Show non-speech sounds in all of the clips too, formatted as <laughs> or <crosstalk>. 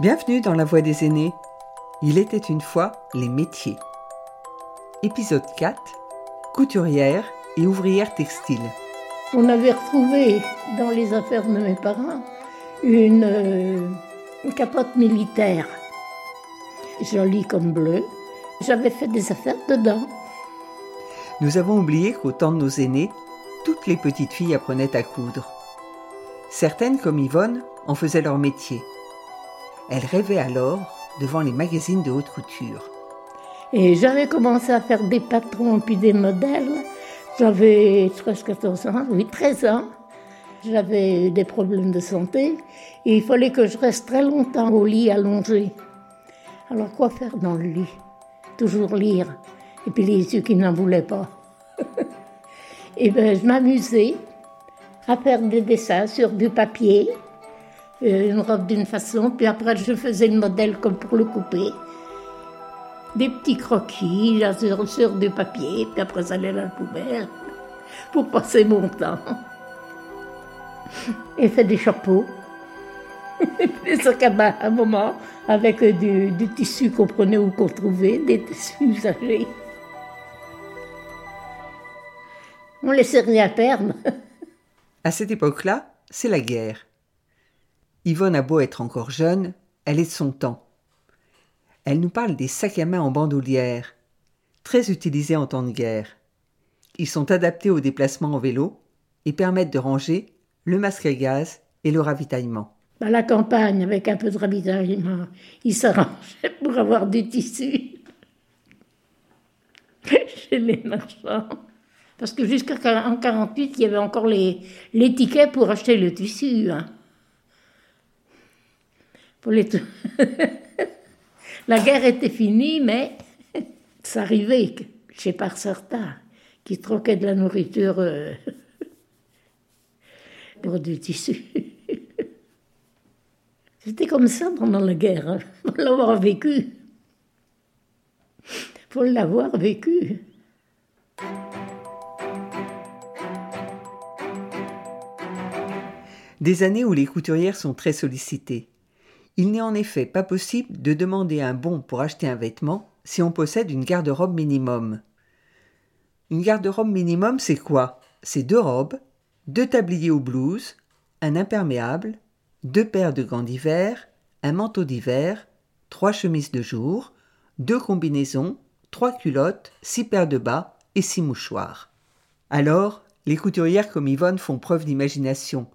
Bienvenue dans La Voix des aînés. Il était une fois les métiers. Épisode 4 Couturière et ouvrière textile. On avait retrouvé dans les affaires de mes parents une, euh, une capote militaire, jolie comme bleu. J'avais fait des affaires dedans. Nous avons oublié qu'au temps de nos aînés, toutes les petites filles apprenaient à coudre. Certaines, comme Yvonne, en faisaient leur métier. Elle rêvait alors devant les magazines de haute couture. Et j'avais commencé à faire des patrons puis des modèles. J'avais 13-14 ans, oui, 13 ans. J'avais des problèmes de santé et il fallait que je reste très longtemps au lit allongé. Alors quoi faire dans le lit? Toujours lire. Et puis les yeux qui n'en voulaient pas. <laughs> et bien je m'amusais à faire des dessins sur du papier, une robe d'une façon, puis après je faisais le modèle comme pour le couper. Des petits croquis là, sur, du papier, puis après ça allait dans la poubelle pour passer mon temps. Et fait des chapeaux, <laughs> des sacs à à un moment, avec du, tissu qu'on prenait ou qu'on trouvait, des tissus usagés. On laissait rien perdre. À cette époque-là, c'est la guerre. Yvonne a beau être encore jeune, elle est de son temps. Elle nous parle des sacs à main en bandoulière, très utilisés en temps de guerre. Ils sont adaptés au déplacement en vélo et permettent de ranger le masque à gaz et le ravitaillement. À la campagne, avec un peu de ravitaillement, il s'arrangeait pour avoir du tissu <laughs> chez les marchands. Parce que jusqu'en 1948, il y avait encore les, les tickets pour acheter le tissu. hein. Pour <laughs> La guerre était finie, mais <laughs> ça arrivait chez par qui troquaient de la nourriture euh, <laughs> pour du tissu. C'était comme ça pendant la guerre. hein. Faut l'avoir vécu. Faut l'avoir vécu. Des années où les couturières sont très sollicitées. Il n'est en effet pas possible de demander un bon pour acheter un vêtement si on possède une garde-robe minimum. Une garde-robe minimum, c'est quoi? C'est deux robes, deux tabliers ou blouses, un imperméable, deux paires de gants d'hiver, un manteau d'hiver, trois chemises de jour, deux combinaisons, trois culottes, six paires de bas et six mouchoirs. Alors, les couturières comme Yvonne font preuve d'imagination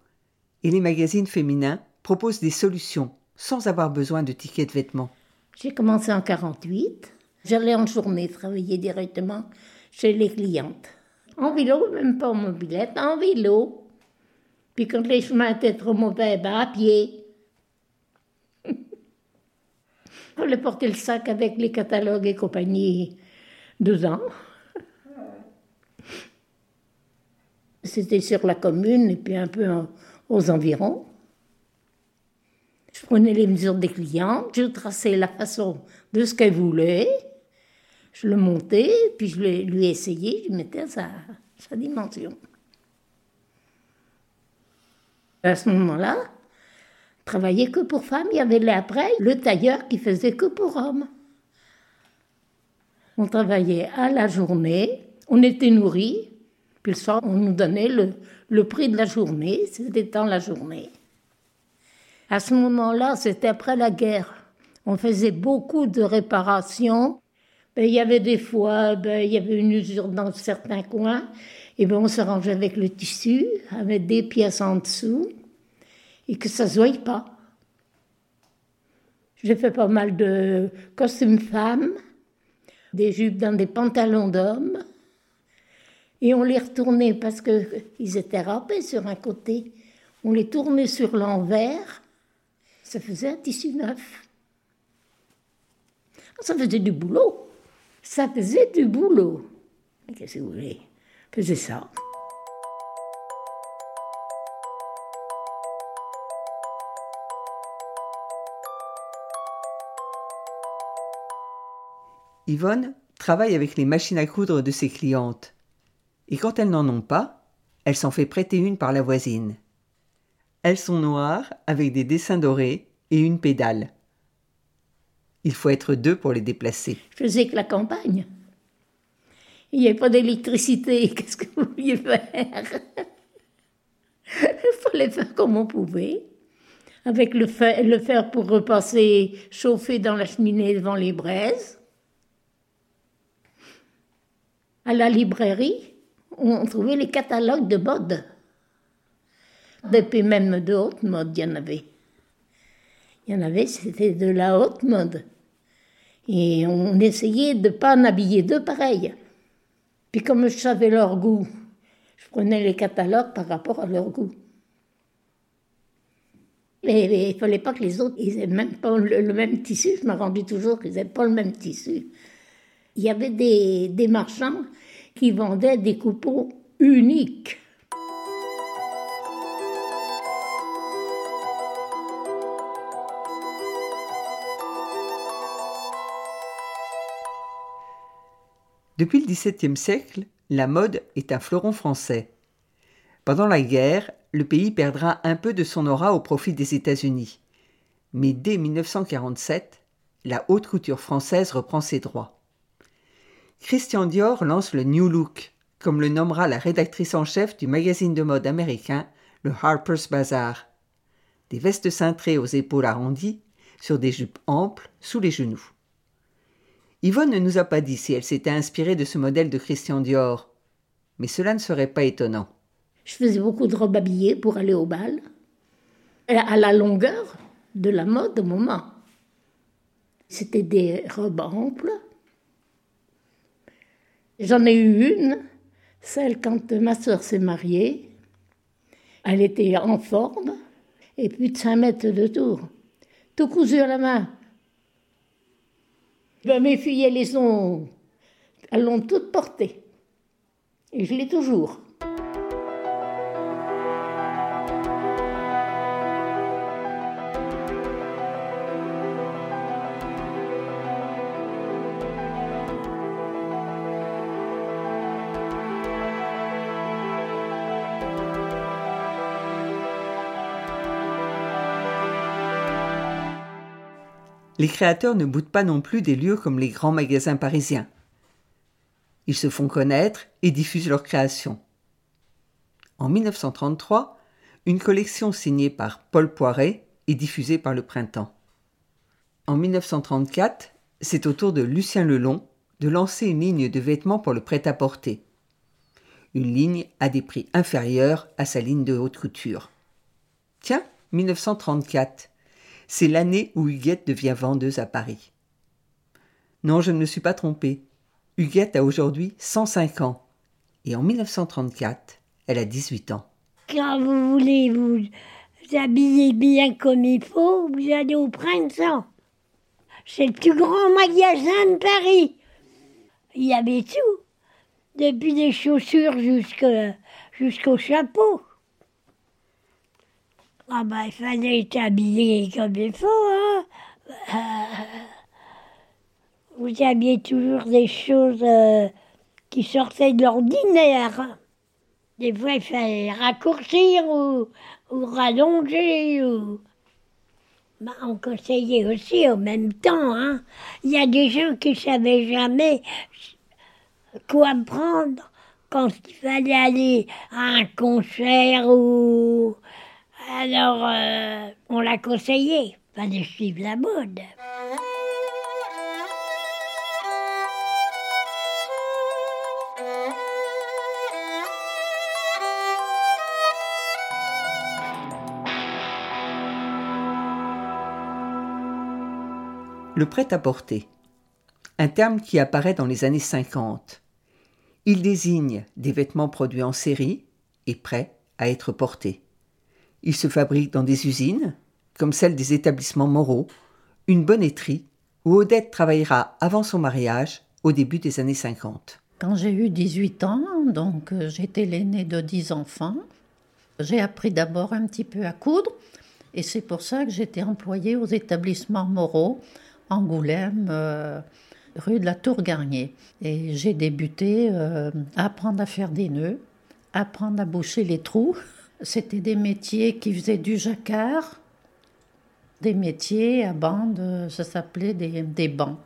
et les magazines féminins proposent des solutions sans avoir besoin de tickets de vêtements. J'ai commencé en 48. J'allais en journée travailler directement chez les clientes. En vélo, même pas en mobilette, en vélo. Puis quand les chemins étaient trop mauvais, ben à pied. <laughs> On allait porter le sac avec les catalogues et compagnie deux ans. C'était sur la commune et puis un peu aux environs. Je prenais les mesures des clientes, je traçais la façon de ce qu'elles voulaient, je le montais, puis je le- lui essayais, je mettais sa, sa dimension. À ce moment-là, je travaillais que pour femmes. Il y avait après le tailleur qui faisait que pour hommes. On travaillait à la journée, on était nourris, puis le soir, on nous donnait le, le prix de la journée, c'était dans la journée. À ce moment-là, c'était après la guerre. On faisait beaucoup de réparations. Ben, il y avait des fois, ben, il y avait une usure dans certains coins. Et ben, on s'arrangeait avec le tissu, avec des pièces en dessous, et que ça ne se voyait pas. J'ai fait pas mal de costumes femmes, des jupes dans des pantalons d'hommes. Et on les retournait parce qu'ils étaient râpés sur un côté. On les tournait sur l'envers. Ça faisait un tissu neuf. Ça faisait du boulot. Ça faisait du boulot. Qu'est-ce que vous voulez? Faisait ça. Yvonne travaille avec les machines à coudre de ses clientes. Et quand elles n'en ont pas, elle s'en fait prêter une par la voisine. Elles sont noires, avec des dessins dorés, et une pédale. Il faut être deux pour les déplacer. Je faisais que la campagne. Il n'y avait pas d'électricité. <laughs> Qu'est-ce que vous vouliez faire? Il fallait faire comme on pouvait. Avec le fer, pour repasser chauffer dans la cheminée devant les braises. À la librairie, on trouvait les catalogues de mode. Depuis même de haute mode, il y en avait. Il y en avait, c'était de la haute mode. Et on essayait de ne pas en habiller deux pareils. Puis comme je savais leur goût, je prenais les catalogues par rapport à leur goût. Mais il ne fallait pas que les autres ils aient même pas le, même tissu. Je me rendais toujours qu'ils n'avaient pas le même tissu. Il y avait des, des marchands qui vendaient des coupons uniques. Depuis le XVIIe siècle, la mode est un fleuron français. Pendant la guerre, le pays perdra un peu de son aura au profit des États-Unis. Mais dès 1947, la haute couture française reprend ses droits. Christian Dior lance le New Look, comme le nommera la rédactrice en chef du magazine de mode américain, le Harper's Bazaar. Des vestes cintrées aux épaules arrondies, sur des jupes amples sous les genoux. Yvonne ne nous a pas dit si elle s'était inspirée de ce modèle de Christian Dior, mais cela ne serait pas étonnant. Je faisais beaucoup de robes habillées pour aller au bal, à la longueur de la mode au moment. C'était des robes amples. J'en ai eu une, celle quand ma soeur s'est mariée. Elle était en forme et plus de 5 mètres de tour, tout cousu à la main. Ben, mes filles, elles les ont, elles l'ont toutes portées. Et je l'ai toujours. Les créateurs ne boutent pas non plus des lieux comme les grands magasins parisiens. Ils se font connaître et diffusent leurs créations. En 1933, une collection signée par Paul Poiret est diffusée par le Printemps. En 1934, c'est au tour de Lucien Lelon de lancer une ligne de vêtements pour le prêt-à-porter. Une ligne à des prix inférieurs à sa ligne de haute couture. Tiens, 1934 c'est l'année où Huguette devient vendeuse à Paris. Non, je ne me suis pas trompée. Huguette a aujourd'hui 105 ans. Et en 1934, elle a 18 ans. Quand vous voulez vous habiller bien comme il faut, vous allez au printemps. C'est le plus grand magasin de Paris. Il y avait tout, depuis des chaussures jusqu'au chapeau. Ah bah, il fallait être habillé comme il faut, hein. <laughs> Vous aviez toujours des choses euh, qui sortaient de l'ordinaire. Des fois, il fallait raccourcir ou, rallonger. Ou... Bah, on conseillait aussi en même temps. Hein. Il y a des gens qui ne savaient jamais quoi prendre quand il fallait aller à un concert ou alors, euh, on l'a conseillé, pas de suivre la mode. Le prêt-à-porter, un terme qui apparaît dans les années 50. Il désigne des vêtements produits en série et prêts à être portés. Il se fabrique dans des usines, comme celle des établissements moraux, une bonnetterie, où Odette travaillera avant son mariage, au début des années 50. Quand j'ai eu 18 ans, donc euh, j'étais l'aînée de 10 enfants, j'ai appris d'abord un petit peu à coudre, et c'est pour ça que j'étais employée aux établissements moraux, Angoulême, euh, rue de la Tour Garnier. Et j'ai débuté euh, à apprendre à faire des nœuds, apprendre à boucher les trous. C'était des métiers qui faisaient du jacquard, des métiers à bande, ça s'appelait des, des bancs.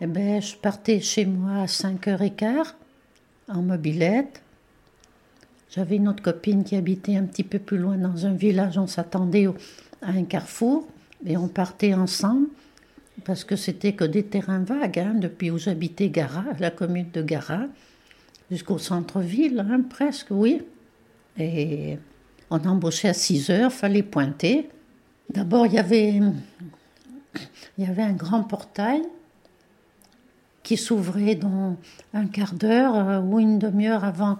Eh ben, je partais chez moi à 5h15 en mobilette. J'avais une autre copine qui habitait un petit peu plus loin dans un village. On s'attendait à un carrefour et on partait ensemble parce que c'était que des terrains vagues, hein, depuis où j'habitais Gara, la commune de Gara, jusqu'au centre-ville, hein, presque, oui. Et on embauchait à 6 heures, fallait pointer. D'abord, il y avait, il y avait un grand portail qui s'ouvrait dans un quart d'heure euh, ou une demi-heure avant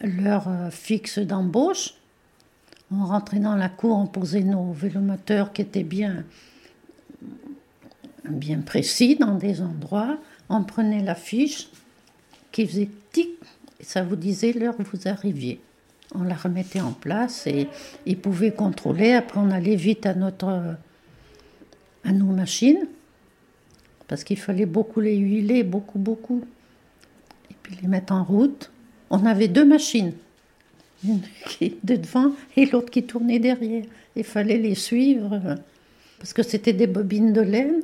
l'heure euh, fixe d'embauche. On rentrait dans la cour, on posait nos vélomoteurs qui étaient bien, bien précis dans des endroits. On prenait la fiche qui faisait tic ça vous disait l'heure où vous arriviez. On la remettait en place et ils pouvaient contrôler. Après, on allait vite à, notre, à nos machines parce qu'il fallait beaucoup les huiler, beaucoup, beaucoup. Et puis les mettre en route. On avait deux machines, une qui était devant et l'autre qui tournait derrière. Il fallait les suivre parce que c'était des bobines de laine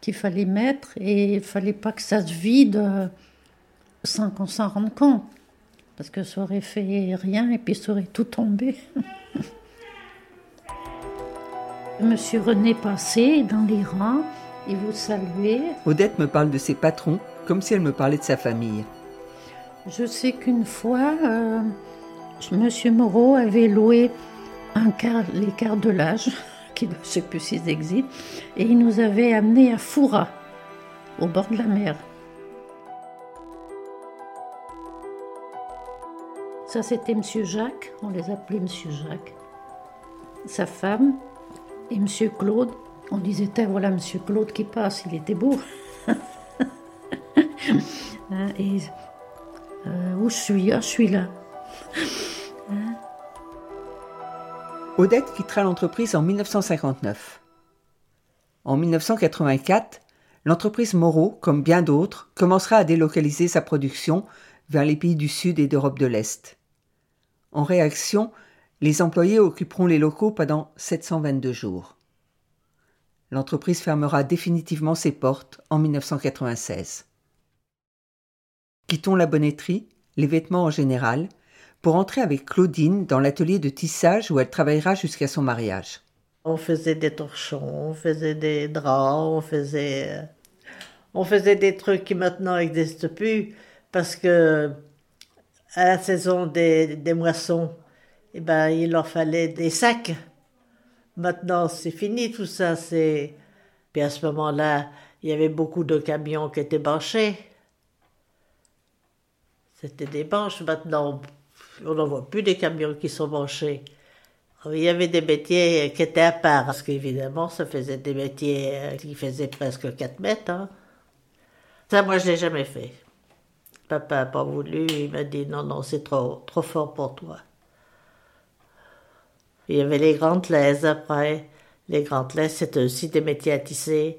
qu'il fallait mettre et il fallait pas que ça se vide sans qu'on s'en rende compte. Parce que ça aurait fait rien et puis ça aurait tout tombé. <laughs> Monsieur René passait dans les rangs et vous saluez. Odette me parle de ses patrons comme si elle me parlait de sa famille. Je sais qu'une fois, euh, Monsieur Moreau avait loué les quarts de l'âge, <laughs> qui ne sais plus s'ils existent, et il nous avait amenés à Foura, au bord de la mer. Ça, c'était Monsieur Jacques, on les appelait Monsieur Jacques. Sa femme et Monsieur Claude, on disait, voilà Monsieur Claude qui passe, il était beau. <laughs> Hein, euh, où suis? Ah, Je suis là. Hein? Odette quittera l'entreprise en 1959. En 1984, l'entreprise Moreau, comme bien d'autres, commencera à délocaliser sa production vers les pays du Sud et d'Europe de l'Est. En réaction, les employés occuperont les locaux pendant 722 jours. L'entreprise fermera définitivement ses portes en 1996. Quittons la bonnetterie, les vêtements en général, pour entrer avec Claudine dans l'atelier de tissage où elle travaillera jusqu'à son mariage. On faisait des torchons, on faisait des draps, on faisait, euh, on faisait des trucs qui maintenant n'existent plus parce que à la saison des, moissons, eh ben, il leur fallait des sacs. Maintenant, c'est fini tout ça. C'est puis à ce moment-là, il y avait beaucoup de camions qui étaient branchés. C'était des branches. Maintenant, on n'en voit plus des camions qui sont branchés. Il y avait des métiers qui étaient à part, parce qu'évidemment, ça faisait des métiers qui faisaient presque 4 mètres. Hein. Ça, moi, je l'ai jamais fait. Papa n'a pas voulu, il m'a dit non, non, c'est trop, trop fort pour toi. Il y avait les grandes laises après. Les grandes laises, c'était aussi des métiers à tisser,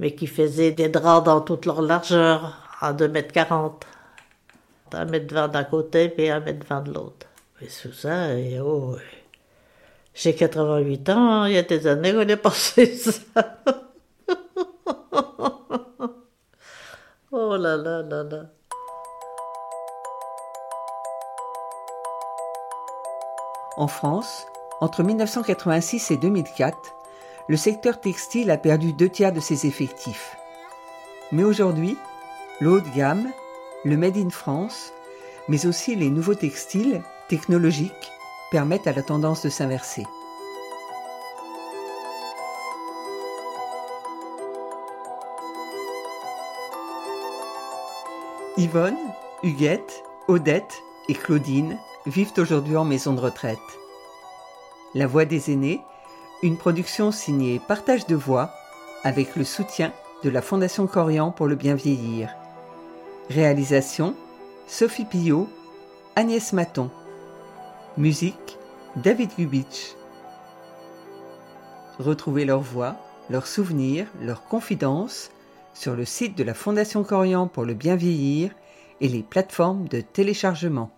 mais qui faisaient des draps dans toute leur largeur, à 2 mètres 40. Un mètre 20 d'un côté, puis un mètre 20 de l'autre. Et tout ça, oh, j'ai 88 ans, hein, il y a des années qu'on est passé ça. <laughs> oh là là là là. En France, entre 1986 et 2004, le secteur textile a perdu deux tiers de ses effectifs. Mais aujourd'hui, le haut de gamme, le Made in France, mais aussi les nouveaux textiles technologiques permettent à la tendance de s'inverser. Yvonne, Huguette, Odette et Claudine vivent aujourd'hui en maison de retraite. La Voix des aînés, une production signée Partage de voix avec le soutien de la Fondation Corian pour le bien vieillir. Réalisation Sophie Pillot, Agnès Maton. Musique David Gubitsch. Retrouvez leurs voix, leurs souvenirs, leurs confidences sur le site de la Fondation Corian pour le bien vieillir et les plateformes de téléchargement.